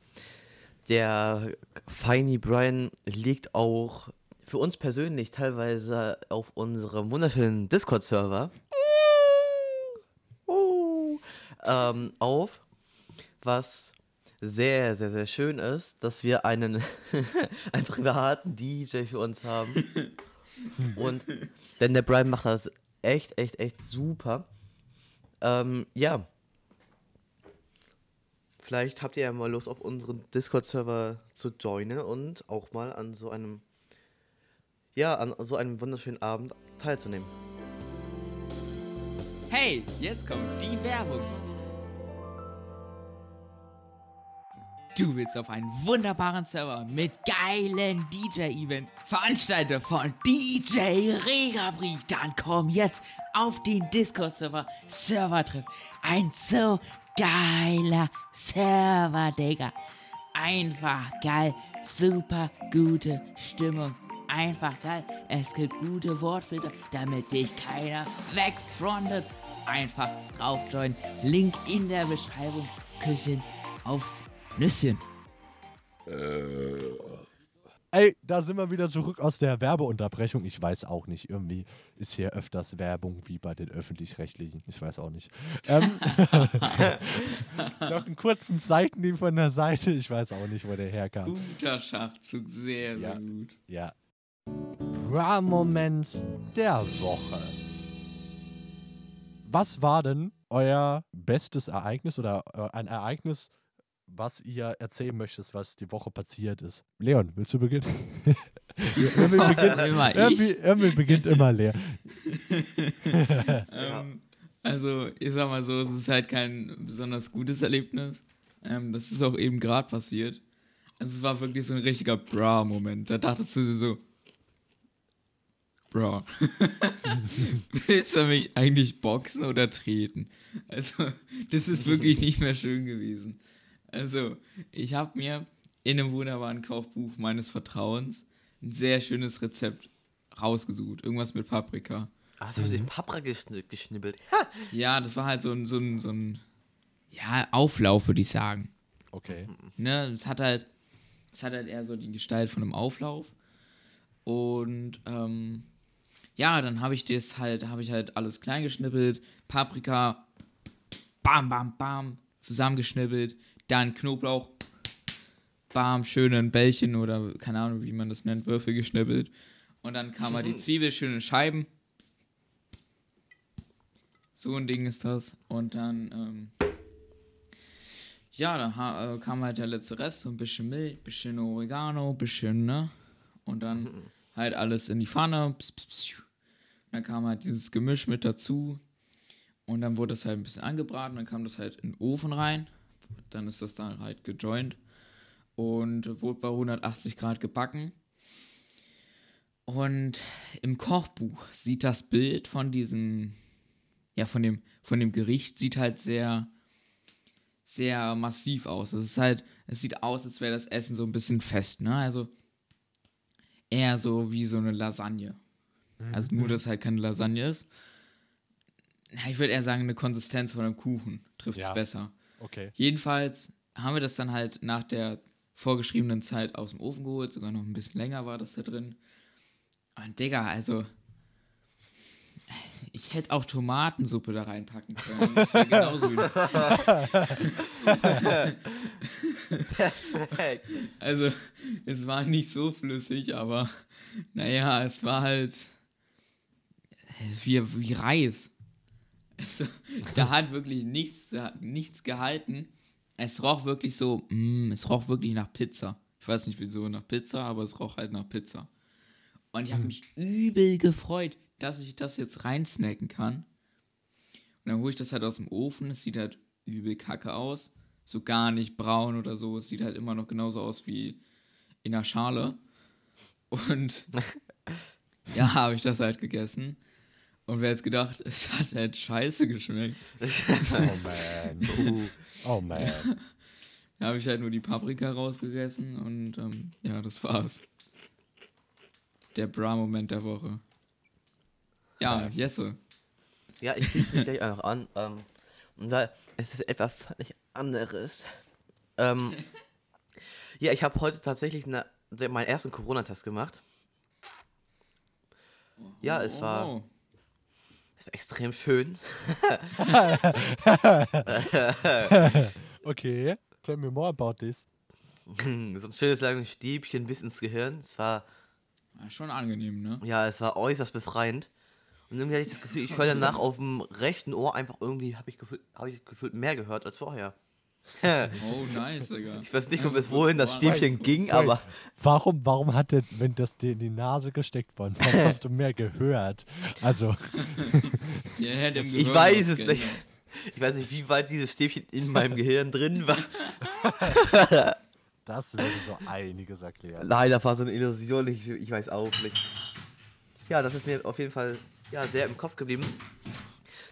der Feini Brian liegt auch für uns persönlich teilweise auf unserem wunderschönen Discord-Server ähm, auf, was sehr, sehr, sehr schön ist, dass wir einen, einen privaten DJ für uns haben. Und denn der Brian macht das echt, echt, echt super. Ähm, ja. Vielleicht habt ihr ja mal Lust, auf unseren Discord-Server zu joinen und auch mal an so einem ja, an so einem wunderschönen Abend teilzunehmen. Hey, jetzt kommt die Werbung. Du willst auf einen wunderbaren Server mit geilen DJ-Events, Veranstalter von DJ Regabrief, dann komm jetzt auf den Discord-Server Servertreff. Ein so geiler Server, Digga. Einfach geil, super gute Stimmung. Einfach geil. Es gibt gute Wortfilter, damit dich keiner wegfrontet. Einfach drauf joinen. Link in der Beschreibung. Küsschen aufs Nüsschen. Ey, da sind wir wieder zurück aus der Werbeunterbrechung. Ich weiß auch nicht. Irgendwie ist hier öfters Werbung wie bei den Öffentlich-Rechtlichen. Ich weiß auch nicht. Ähm, noch einen kurzen Seitenhieb von der Seite. Ich weiß auch nicht, wo der herkam. Guter Schachzug, sehr, Ja. sehr gut. Ja. Bra-Moment der Woche. Was war denn euer bestes Ereignis oder äh, ein Ereignis, was ihr erzählen möchtet, was die Woche passiert ist? Leon, willst du beginnen? irgendwie, beginnt, Immer irgendwie, ich. irgendwie beginnt immer leer. Ähm, also, ich sag mal so, es ist halt kein besonders gutes Erlebnis. Ähm, das ist auch eben gerade passiert. Also, es war wirklich so ein richtiger Bra-Moment. Da dachtest du dir so, Bra, willst du mich eigentlich boxen oder treten? Also, das ist wirklich nicht mehr schön gewesen. Also, ich habe mir in einem wunderbaren Kochbuch meines Vertrauens ein sehr schönes Rezept rausgesucht. Irgendwas mit Paprika. Hast du den Paprika geschn geschnibbelt? Ja, das war halt so ein, so ein, so ein ja, Auflauf, würde ich sagen. Okay. Ne, es hat halt, es hat halt eher so die Gestalt von einem Auflauf. Und ähm, ja, dann habe ich das halt, habe ich halt alles klein geschnippelt, Paprika, bam, bam, bam, zusammengeschnippelt, dann Knoblauch, bam, schön in Bällchen oder keine Ahnung, wie man das nennt, Würfel geschnippelt. Und dann kam halt die Zwiebel schön in Scheiben. So ein Ding ist das. Und dann, ähm, ja, dann äh, kam halt der letzte Rest, so ein bisschen Milch, bisschen Oregano, bisschen, ne? Und dann halt alles in die Pfanne. Pss, pss, pss. Dann kam halt dieses Gemisch mit dazu. Und dann wurde das halt ein bisschen angebraten, dann kam das halt in den Ofen rein. Dann ist das dann halt gejoint und wurde bei 180 Grad gebacken. Und im Kochbuch sieht das Bild von diesem, ja, von dem, von dem Gericht sieht halt sehr, sehr massiv aus. Es ist halt, es sieht aus, als wäre das Essen so ein bisschen fest, ne? Also eher so wie so eine Lasagne. Also nur, dass es halt keine Lasagne ist. Ich würde eher sagen, eine Konsistenz von einem Kuchen trifft es Ja. besser. Okay. Jedenfalls haben wir das dann halt nach der vorgeschriebenen Zeit aus dem Ofen geholt, sogar noch ein bisschen länger war das da drin. Und Digga, also ich hätte auch Tomatensuppe da reinpacken können. Das wäre genauso wie. Perfekt. Also, es war nicht so flüssig, aber naja, es war halt äh, wie, wie Reis. Also, da hat wirklich nichts, nichts gehalten. Es roch wirklich so, mm, es roch wirklich nach Pizza. Ich weiß nicht wieso nach Pizza, aber es roch halt nach Pizza. Und ich habe mich übel gefreut, dass ich das jetzt reinsnacken kann. Und dann hole ich das halt aus dem Ofen. Es sieht halt übel kacke aus. So gar nicht braun oder so. Es sieht halt immer noch genauso aus wie in der Schale. Und ja, habe ich das halt gegessen. Und wer jetzt gedacht, es hat halt scheiße geschmeckt. Oh man. Oh man. Da habe ich halt nur die Paprika rausgegessen und ähm, ja, das war's. Der Bra-Moment der Woche. Ja, Jesse. Ja, ich schließe mich gleich einfach an. Ähm, und weil es ist etwas völlig anderes. Ähm, ja, ich habe heute tatsächlich eine, meinen ersten Corona-Test gemacht. Ja, es war, Oh. es war extrem schön. Okay. Tell me more about this. so ein schönes langes Stäbchen bis ins Gehirn. Es war, Ja, schon angenehm, ne? ja, es war äußerst befreiend. Und irgendwie hatte ich das Gefühl, ich höre danach auf dem rechten Ohr einfach irgendwie, habe ich, gefühlt- hab ich gefühlt mehr gehört als vorher. Oh, nice, Digga. Ich weiß nicht, Ja, bis wohin das. Stäbchen ging, Wait, aber Warum, warum hat der, wenn das dir in die Nase gesteckt worden, warum hast du mehr gehört? Also, Ja, im ich weiß es nicht. Ich weiß nicht, wie weit dieses Stäbchen in meinem Gehirn drin war. das würde so einiges erklären. Leider war so eine Illusion, ich, ich weiß auch nicht. Ja, das ist mir auf jeden Fall ja, sehr im Kopf geblieben.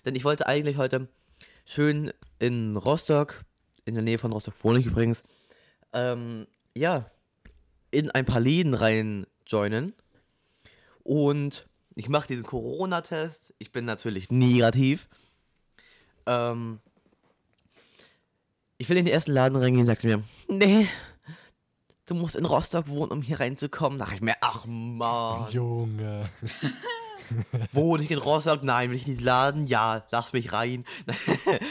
Denn ich wollte eigentlich heute schön in Rostock, in der Nähe von Rostock wohne ich übrigens, ähm, ja, in ein paar Läden rein joinen. Und ich mache diesen Corona-Test. Ich bin natürlich negativ. Ähm, ich will in den ersten Laden reingehen, sagt mir, nee, du musst in Rostock wohnen, um hier reinzukommen. Da dachte ich mir, ach man, Junge. wohne ich in Rostock? Nein, will ich nicht laden? Ja, lass mich rein.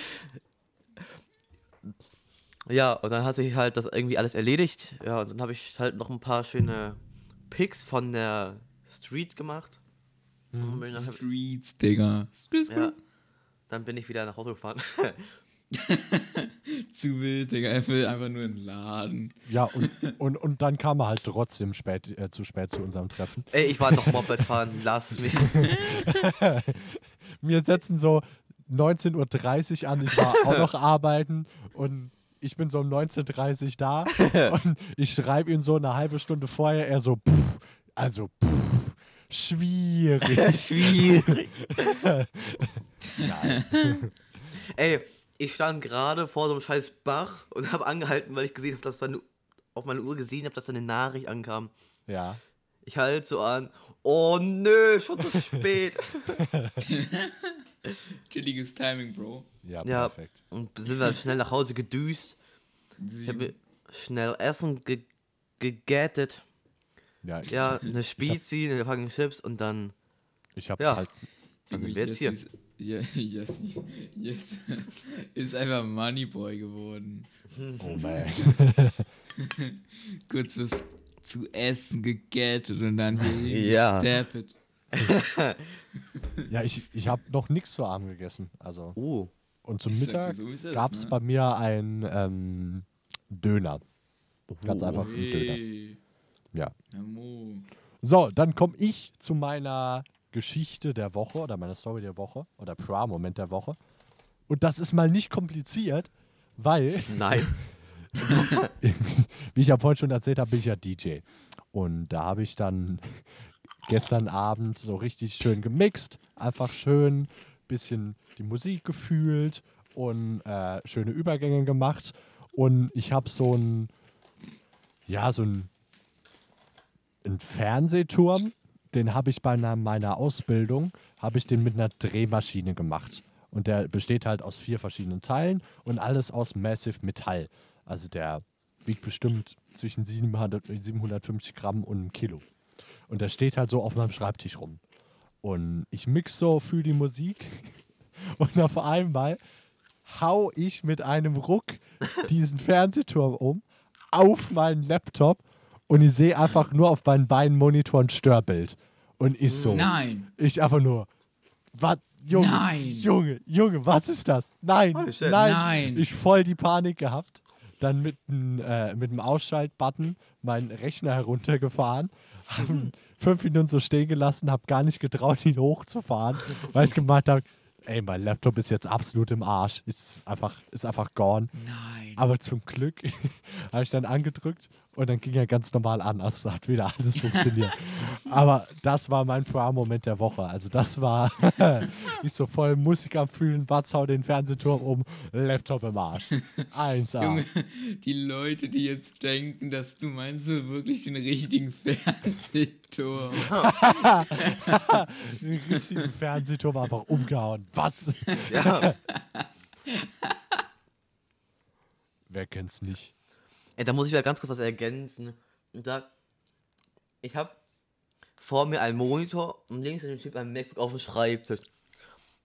ja, und dann hat sich halt das irgendwie alles erledigt. Ja, und dann habe ich halt noch ein paar schöne Pics von der Street gemacht. Dann, Streets, Digga. Streets, ja, dann bin ich wieder nach Hause gefahren. Zu wild, Digga. Er will einfach nur einen Laden. Ja, und, und, und dann kam er halt trotzdem spät, äh, zu spät zu unserem Treffen. Ey, ich war noch Moped fahren, lass mich. Wir setzen so 19.30 Uhr an, ich war auch noch arbeiten und ich bin so um 19.30 Uhr da und ich schreibe ihm so eine halbe Stunde vorher, er so, pff, also, pff, schwierig. Schwierig. Ey, ich stand gerade vor so einem scheiß Bach und habe angehalten, weil ich gesehen habe, dass dann auf meine Uhr gesehen habe, dass da eine Nachricht ankam. Ja. Ich halte so an. Oh nö, schon zu spät. Chilliges Timing, Bro. Ja, ja, perfekt. und sind wir schnell nach Hause gedüst. Ich habe schnell Essen ge gegettet. Ja, ich, Ja, eine Spezi, eine Packung Chips und dann. ich habe ja. halt, Dann sind wir jetzt hier. Ist, ja, yes, yes. ist einfach Moneyboy geworden. oh man. Kurz was zu essen gegettet und dann hier Ja. gestappet. Ja, ich, ich habe noch nichts zu Abend gegessen. Also, Oh. und zum Ich Mittag so, gab es ne? bei mir ein ähm, Döner. Ganz Oh. einfach ein Döner. Ja. Amo. So, dann komme ich zu meiner Geschichte der Woche oder meiner Story der Woche oder Pra-Moment der Woche. Und das ist mal nicht kompliziert, weil, Nein. wie ich ja vorhin schon erzählt habe, bin ich ja DJ. Und da habe ich dann gestern Abend so richtig schön gemixt, einfach schön bisschen die Musik gefühlt und äh, schöne Übergänge gemacht. Und ich habe so ein, ja, so ein, ein Fernsehturm, den habe ich bei einer, meiner Ausbildung, habe ich den mit einer Drehmaschine gemacht. Und der besteht halt aus vier verschiedenen Teilen und alles aus Massive Metall. Also der wiegt bestimmt zwischen 700 und 750 Gramm und einem Kilo. Und der steht halt so auf meinem Schreibtisch rum. Und ich mix so für die Musik und auf einmal hau ich mit einem Ruck diesen Fernsehturm um auf meinen Laptop und ich sehe einfach nur auf meinen beiden Monitoren Störbild. Und ich so. Nein. Ich einfach nur. Was? Junge, Nein. Junge, Junge, was ist das? Nein, shit. nein, Nein. Ich voll die Panik gehabt. Dann mit dem äh, mit dem Ausschaltbutton meinen Rechner heruntergefahren, haben fünf Minuten so stehen gelassen, habe gar nicht getraut, ihn hochzufahren, weil ich gemeint habe, ey, mein Laptop ist jetzt absolut im Arsch. Ist einfach, ist einfach gone. Nein. Aber zum Glück habe ich dann angedrückt und dann ging er ganz normal an. Also hat wieder alles funktioniert. Aber das war mein Pro-Moment der Woche. Also das war ich so voll Musik am Fühlen, Batz hau den Fernsehturm um, Laptop im Arsch. 1A. Junge, die Leute, die jetzt denken, dass du meinst so wirklich den richtigen Fernsehturm. Den richtigen Fernsehturm einfach umgehauen. Batz. Ja. Wer kennt's nicht? Ey, da muss ich mal ganz kurz was ergänzen. Und da, ich habe vor mir einen Monitor und links steht ein MacBook auf dem Schreibtisch.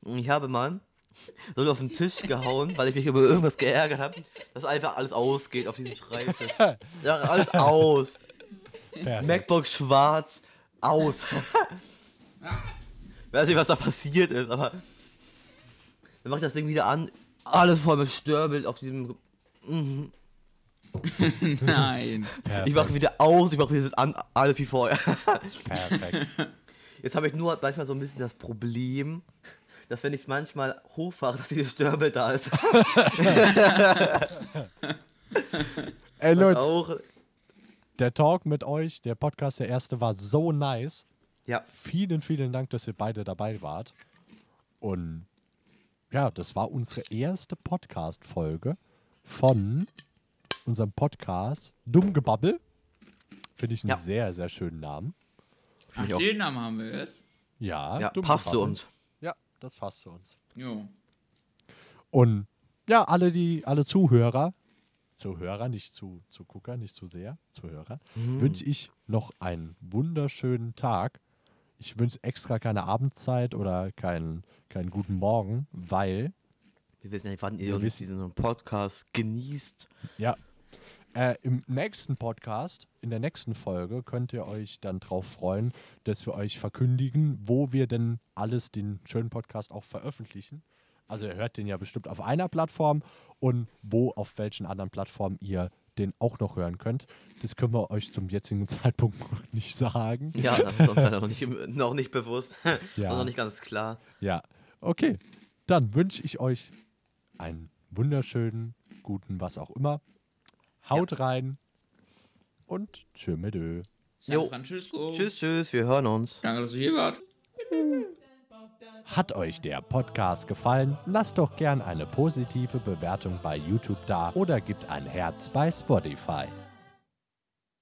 Und ich habe mal so auf den Tisch gehauen, weil ich mich über irgendwas geärgert habe, dass einfach alles ausgeht auf diesem Schreibtisch. Ja, alles aus. Perfekt. MacBook schwarz, aus. Weiß nicht, was da passiert ist, aber dann mach ich das Ding wieder an, alles voll mit Störbild auf diesem Nein. Ich mache wieder aus, ich mache wieder an, alles wie vorher. Perfekt. Jetzt habe ich nur manchmal so ein bisschen das Problem, dass wenn ich es manchmal hochfahre, dass dieses Störbel da ist. Ey, Leute, auch. der Talk mit euch, der Podcast, der erste, war so nice. Ja, Vielen, vielen Dank, dass ihr beide dabei wart. Und ja, das war unsere erste Podcast-Folge von unserem Podcast Dummgebabbel. Finde ich einen Ja. sehr, sehr schönen Namen. Ach, ich auch. den Namen haben wir jetzt? Ja, ja passt zu uns. Ja, das passt zu uns. Jo. Und ja, alle die, alle Zuhörer, Zuhörer, nicht zu, zu Gucker, nicht zu sehr, Zuhörer, wünsche ich noch einen wunderschönen Tag. Ich wünsche extra keine Abendzeit oder keinen, keinen guten Morgen, weil, Wir wissen ja nicht, wann ihr uns diesen Podcast genießt. ja, äh, im nächsten Podcast, in der nächsten Folge, könnt ihr euch dann drauf freuen, dass wir euch verkündigen, wo wir denn alles den schönen Podcast auch veröffentlichen. Also ihr hört den ja bestimmt auf einer Plattform und wo, auf welchen anderen Plattformen ihr den auch noch hören könnt. Das können wir euch zum jetzigen Zeitpunkt noch nicht sagen. Ja, das ist uns noch nicht, noch nicht bewusst. Ja. noch nicht ganz klar. Ja, okay. Dann wünsche ich euch einen wunderschönen, guten, was auch immer. Haut rein und tschö mit Ö. San Jo. Francisco. Tschüss, tschüss, wir hören uns. Danke, dass du hier wart. Hat euch der Podcast gefallen? Lasst doch gern eine positive Bewertung bei YouTube da oder gebt ein Herz bei Spotify.